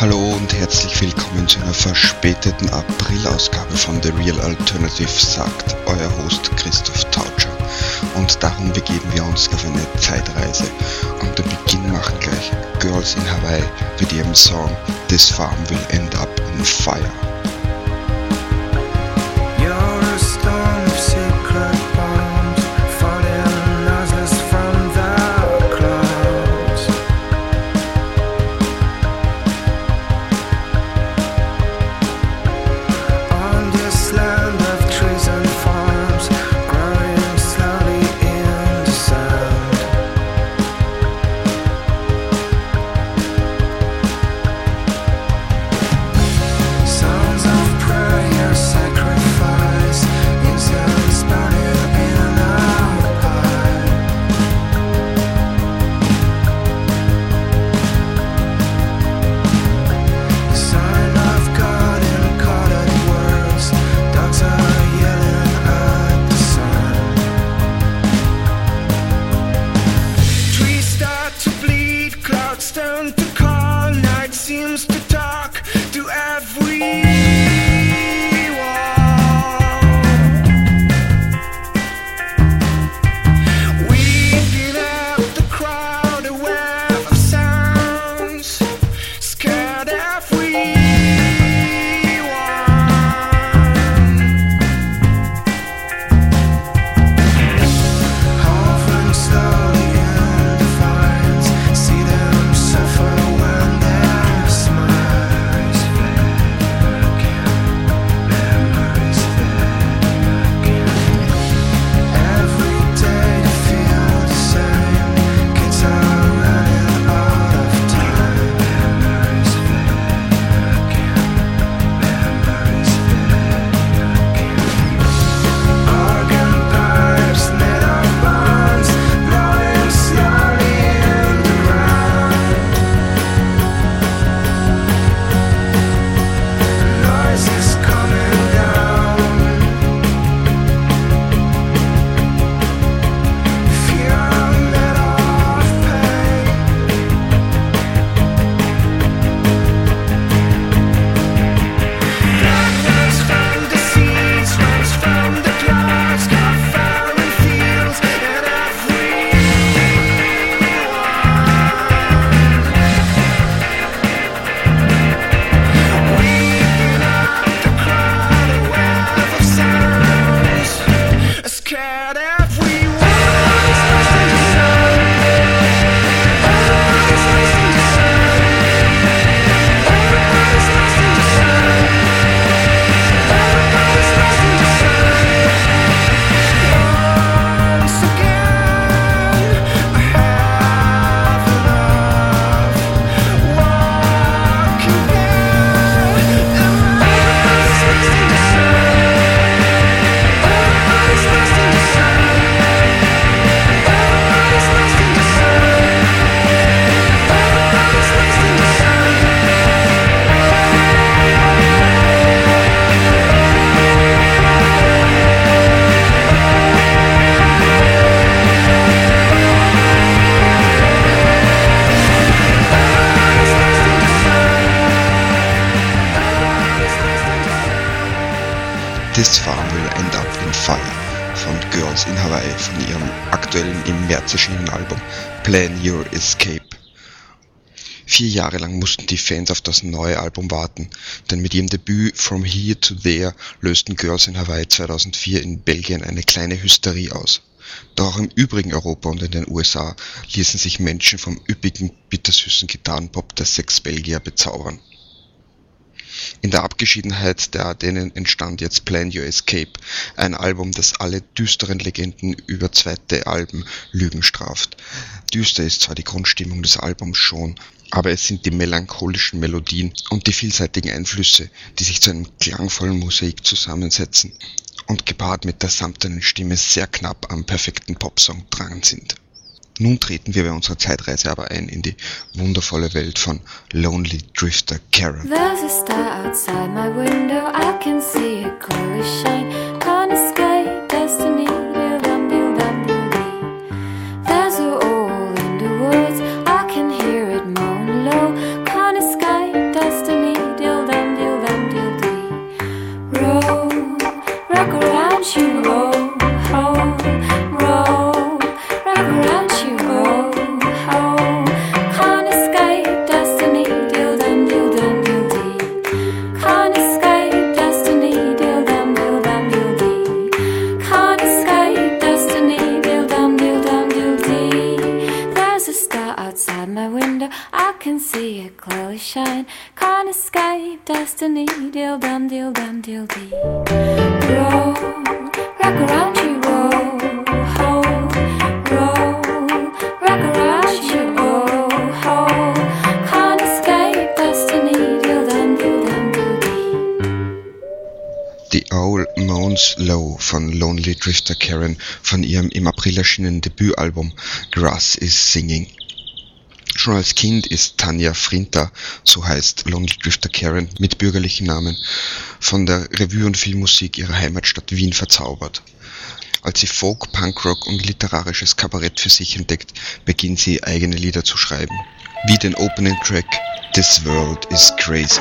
Hallo und herzlich willkommen zu einer verspäteten April-Ausgabe von The Real Alternative, sagt euer Host Christoph Tautscher. Und darum begeben wir uns auf eine Zeitreise. Und den Beginn machen gleich Girls in Hawaii mit ihrem Song This Farm Will End Up in Fire. März erschienenen Album Plan Your Escape. Vier Jahre lang mussten die Fans auf das neue Album warten, denn mit ihrem Debüt From Here to There lösten Girls in Hawaii 2004 in Belgien eine kleine Hysterie aus. Doch auch im übrigen Europa und in den USA ließen sich Menschen vom üppigen, bittersüßen Gitarrenpop der sechs Belgier bezaubern. In der Abgeschiedenheit der Ardennen entstand jetzt Plan Your Escape, ein Album, das alle düsteren Legenden über zweite Alben Lügen straft. Düster ist zwar die Grundstimmung des Albums schon, aber es sind die melancholischen Melodien und die vielseitigen Einflüsse, die sich zu einem klangvollen Mosaik zusammensetzen und gepaart mit der samtenen Stimme sehr knapp am perfekten Popsong dran sind. Nun treten wir bei unserer Zeitreise aber ein in die wundervolle Welt von Lonely Drifter Karen. There's a star outside my window. I can see it clearly see it clearly shine. Can't escape destiny, dil dum dil dum dil dee. Roll, rock around you, roll, roll, roll, rock around roll, roll. Can't destiny, dil dum dil dee. The Owl Moans Low von Lonely Drifter Karen von ihrem im April erschienenen Debütalbum Grass is Singing. Schon als Kind ist Tanja Frinter, so heißt Lonely Drifter Karen mit bürgerlichen Namen, von der Revue- und Filmmusik ihrer Heimatstadt Wien verzaubert. Als sie Folk, Punkrock und literarisches Kabarett für sich entdeckt, beginnt sie eigene Lieder zu schreiben. Wie den Opening Track This World is Crazy.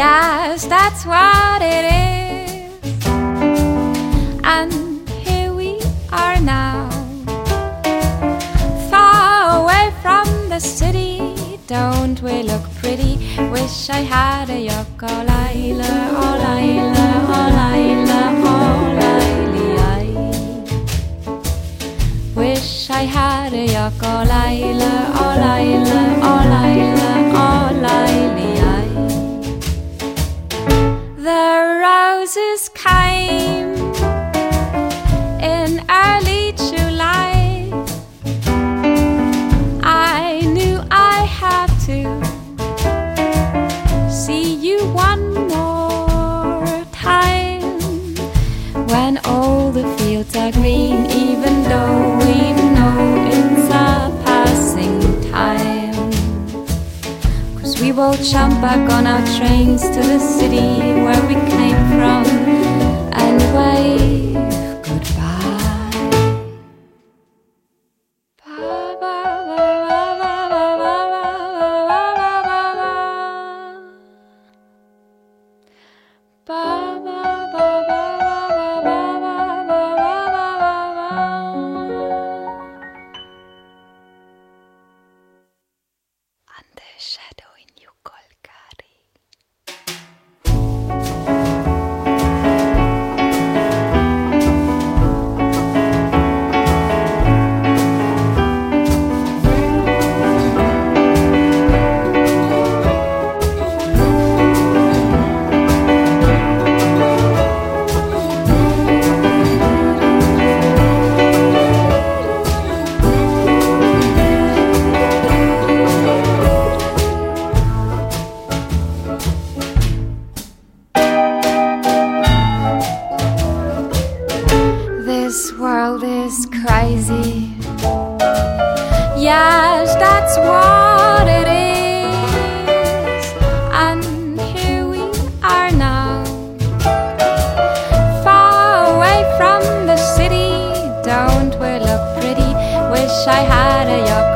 Yes, that's what it is. And here we are now, far away from the city. Don't we look pretty? Wish I had a Yoko Laila, oh Laila, oh Laila, Jump back on our trains to the city where we came from. And wave I had a yuck.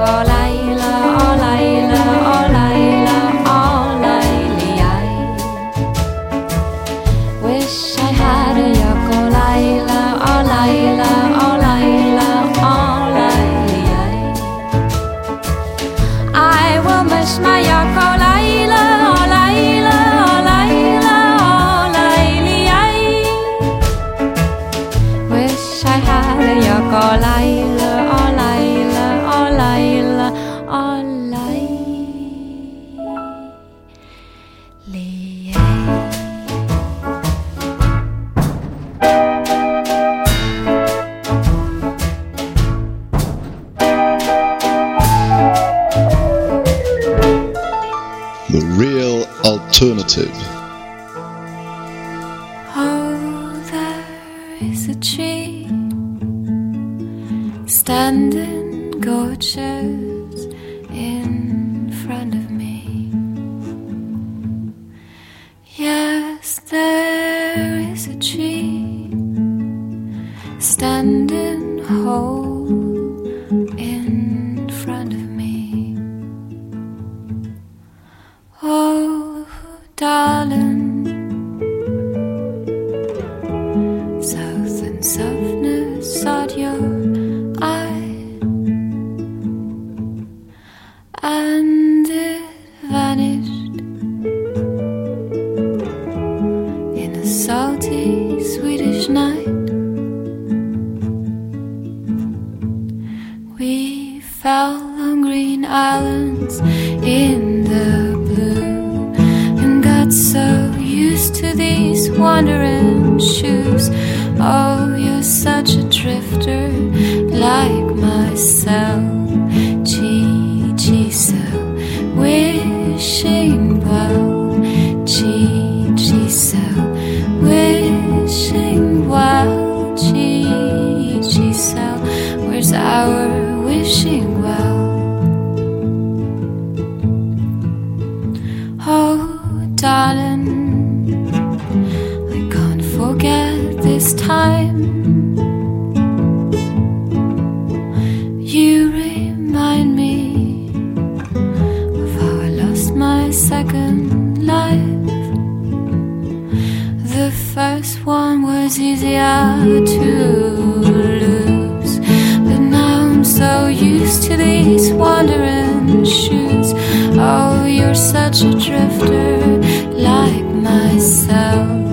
Alternative. Oh, there is a tree standing gorgeous in front of me. Yes, there is a tree standing whole in front of me. Oh, guitar like myself. First one was easier to lose, but now I'm so used to these wandering shoes. Oh, you're such a drifter like myself.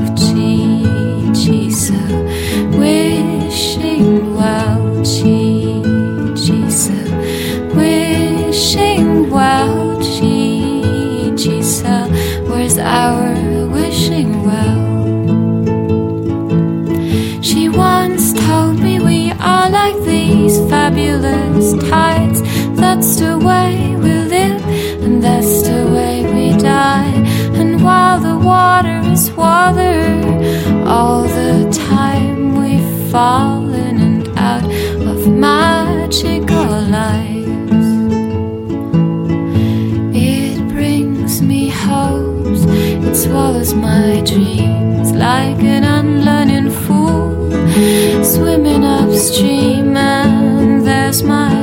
Fabulous tides. That's the way we live, and that's the way we die. And while the water is water, all the time we fall in and out of magical lives. It brings me hopes, it swallows my dreams like an unlearning fool. Swimming upstream, smile.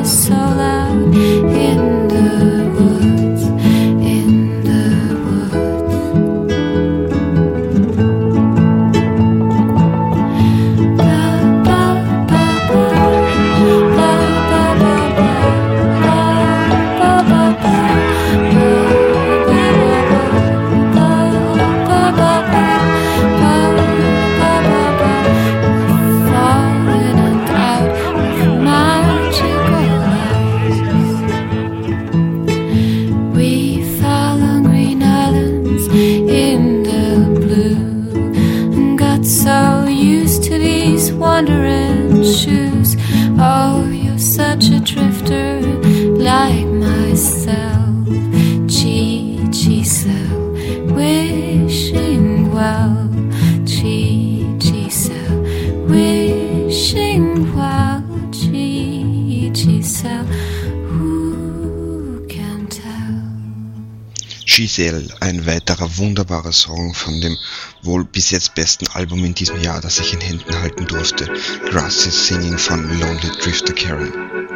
Giselle, ein weiterer wunderbarer Song von dem wohl bis jetzt besten Album in diesem Jahr, das ich in Händen halten durfte, Grass is Singing von Lonely Drifter Karen.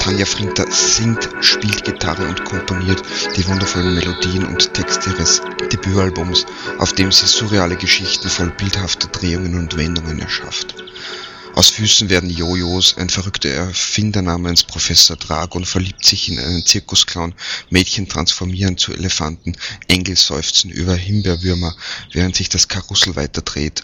Tanja Frinter singt, spielt Gitarre und komponiert die wundervollen Melodien und Texte ihres Debütalbums, auf dem sie surreale Geschichten voll bildhafter Drehungen und Wendungen erschafft. Aus Füßen werden Jojos, ein verrückter Erfinder namens Professor Dragon verliebt sich in einen Zirkusclown, Mädchen transformieren zu Elefanten, Engel seufzen über Himbeerwürmer, während sich das Karussell weiter dreht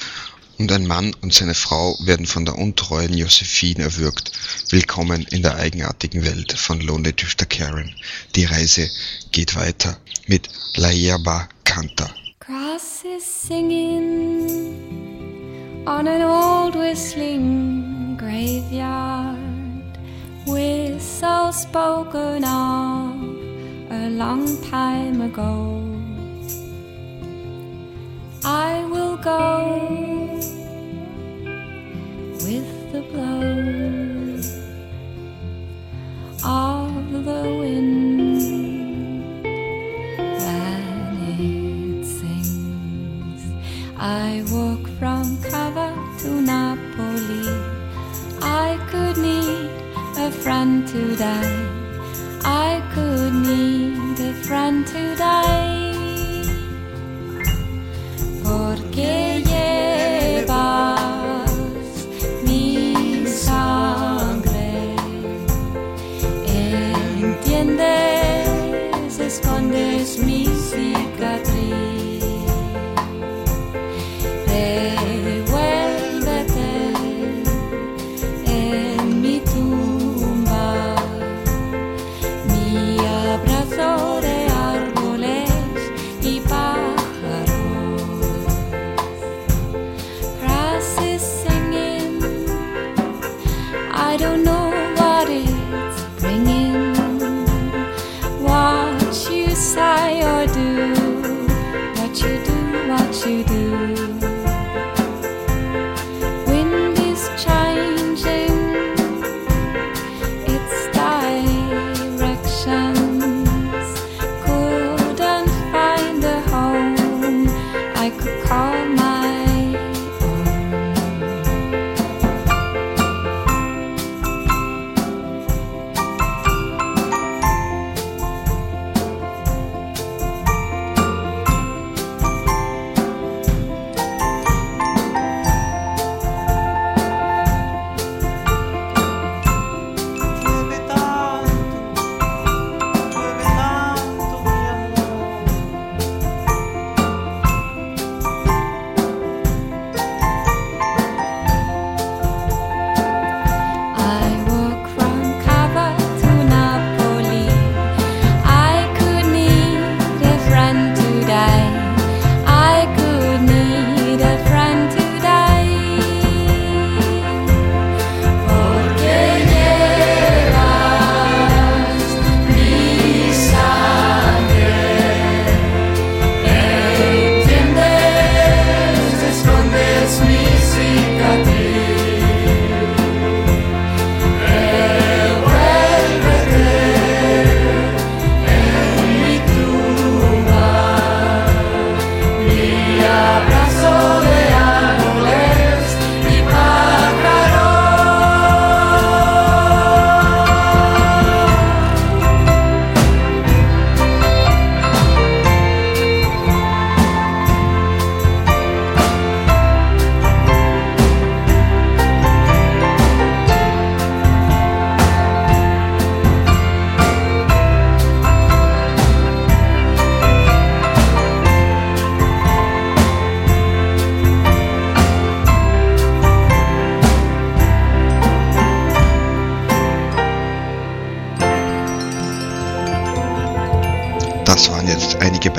und ein Mann und seine Frau werden von der untreuen Josephine erwürgt. Willkommen in der eigenartigen Welt von Lonely Tüfter Karen. Die Reise geht weiter mit La Yerba Kanta. Grass is singing on an old whistling graveyard. Whistle spoken of a long time ago. I will go. with the blow of the all my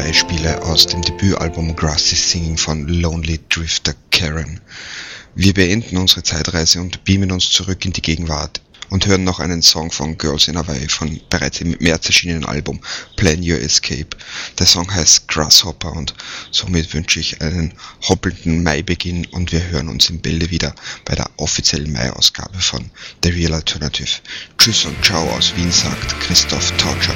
Beispiele aus dem Debütalbum Grassy Singing von Lonely Drifter Karen. Wir beenden unsere Zeitreise und beamen uns zurück in die Gegenwart und hören noch einen Song von Girls in Hawaii von bereits im März erschienenen Album Plan Your Escape. Der Song heißt Grasshopper und somit wünsche ich einen hoppelnden Maibeginn und wir hören uns im Bilde wieder bei der offiziellen Mai-Ausgabe von The Real Alternative. Tschüss und ciao aus Wien sagt Christoph Tautscher.